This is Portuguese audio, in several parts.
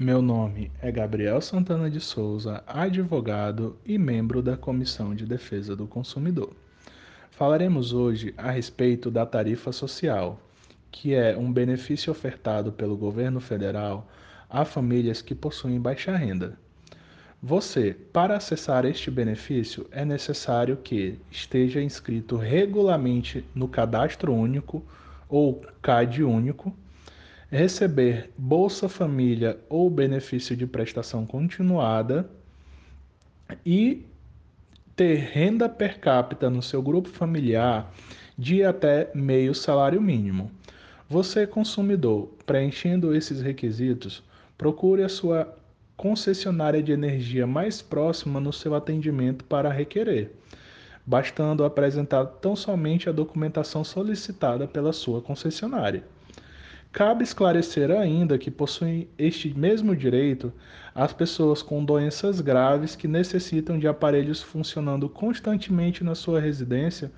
Meu nome é Gabriel Santana de Souza, advogado e membro da Comissão de Defesa do Consumidor. Falaremos hoje a respeito da tarifa social, que é um benefício ofertado pelo governo federal a famílias que possuem baixa renda. Você, para acessar este benefício, é necessário que esteja inscrito regularmente no Cadastro Único ou CAD Único receber Bolsa Família ou benefício de prestação continuada e ter renda per capita no seu grupo familiar de até meio salário mínimo. Você, consumidor, preenchendo esses requisitos, procure a sua concessionária de energia mais próxima no seu atendimento para requerer, bastando apresentar tão somente a documentação solicitada pela sua concessionária. Cabe esclarecer ainda que possuem este mesmo direito as pessoas com doenças graves que necessitam de aparelhos funcionando constantemente na sua residência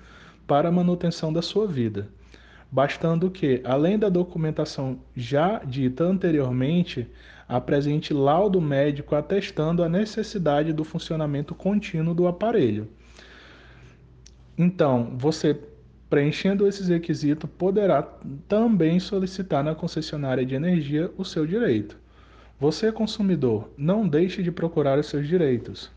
para a manutenção da sua vida, bastando que, além da documentação já dita anteriormente, apresente laudo médico atestando a necessidade do funcionamento contínuo do aparelho. Então, você Preenchendo esses requisitos, poderá também solicitar na concessionária de energia o seu direito. Você, consumidor, não deixe de procurar os seus direitos.